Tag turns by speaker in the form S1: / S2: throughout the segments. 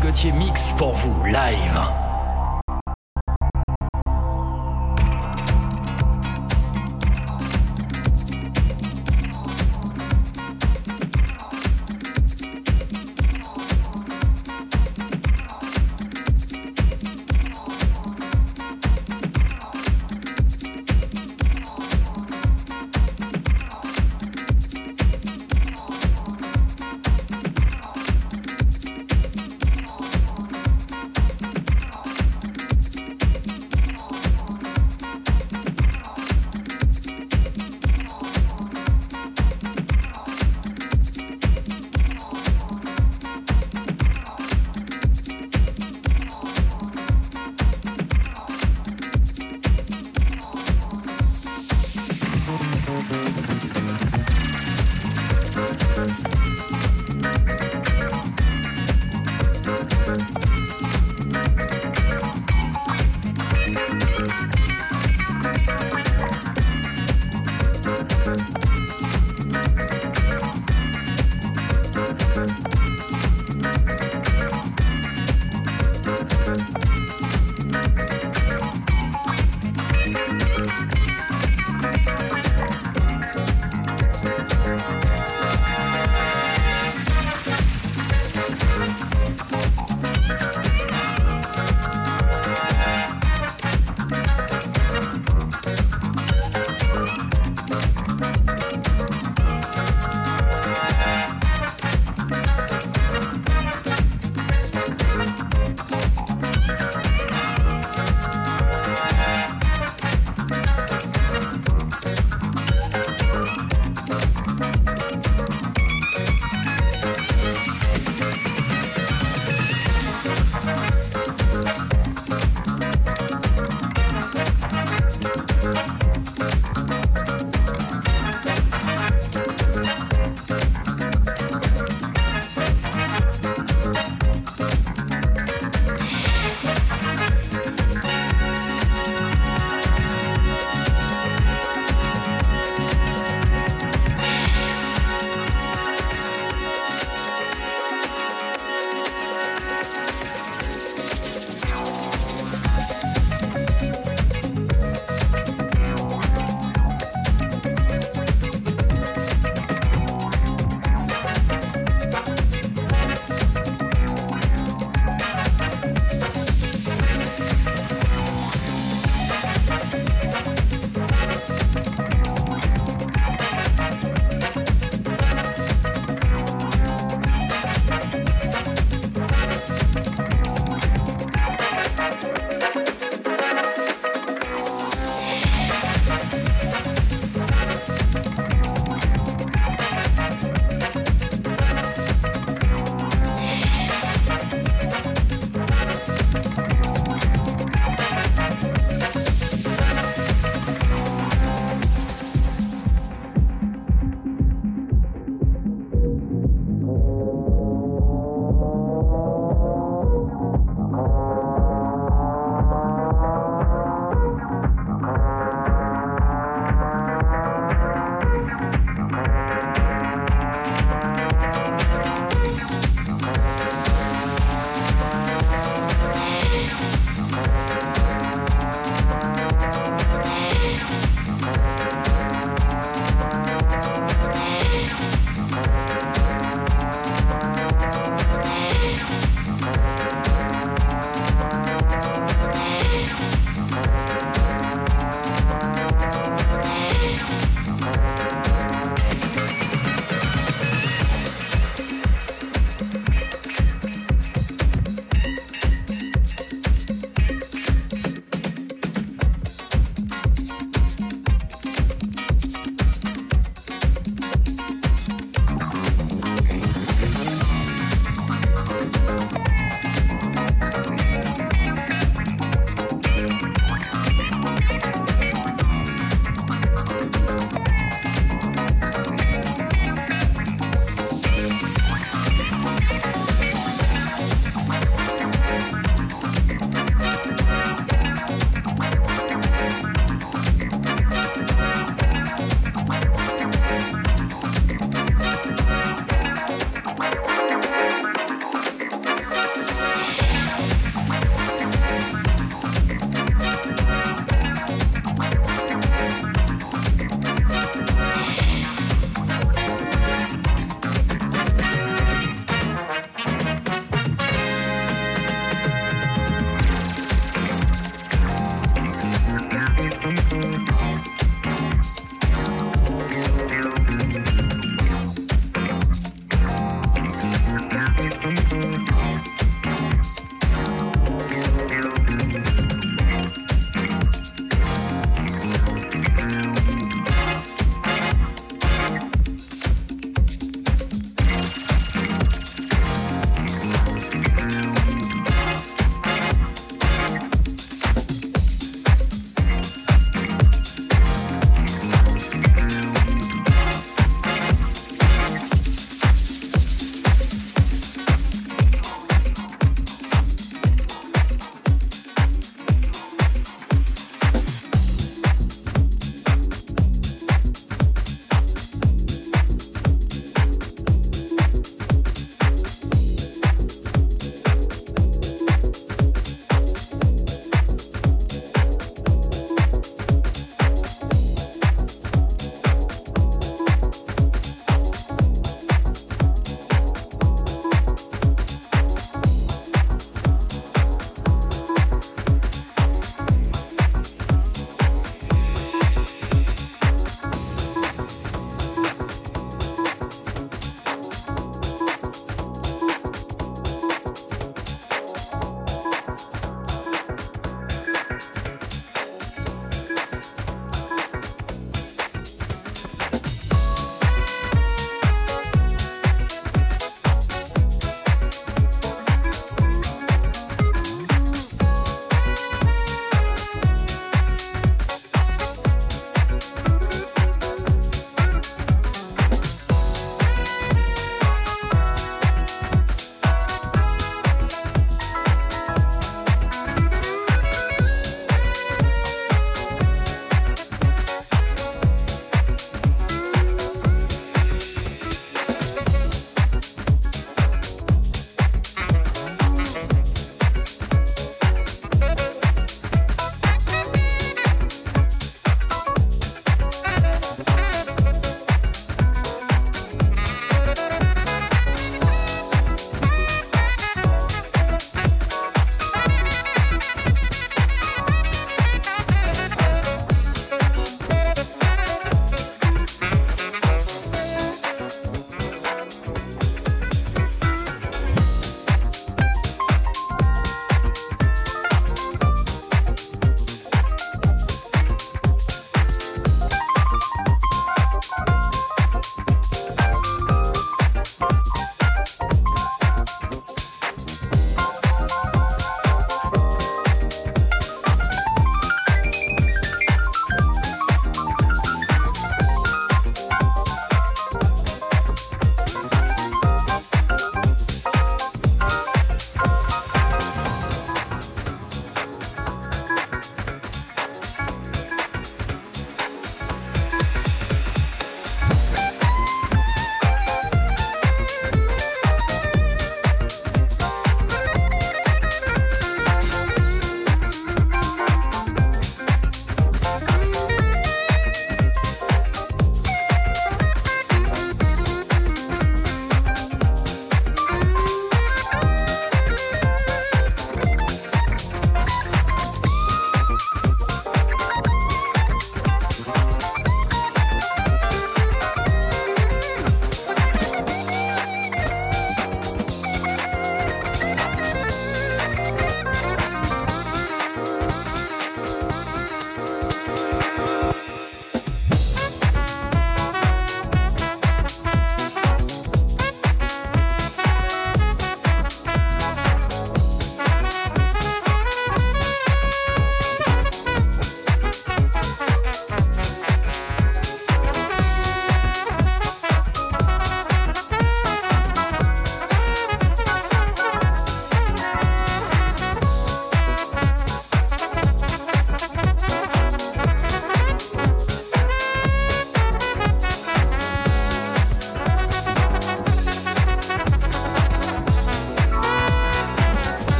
S1: Gauthier mix pour vous live.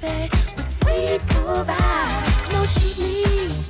S2: baby,
S3: with a sweet, cool vibe. on, she's me.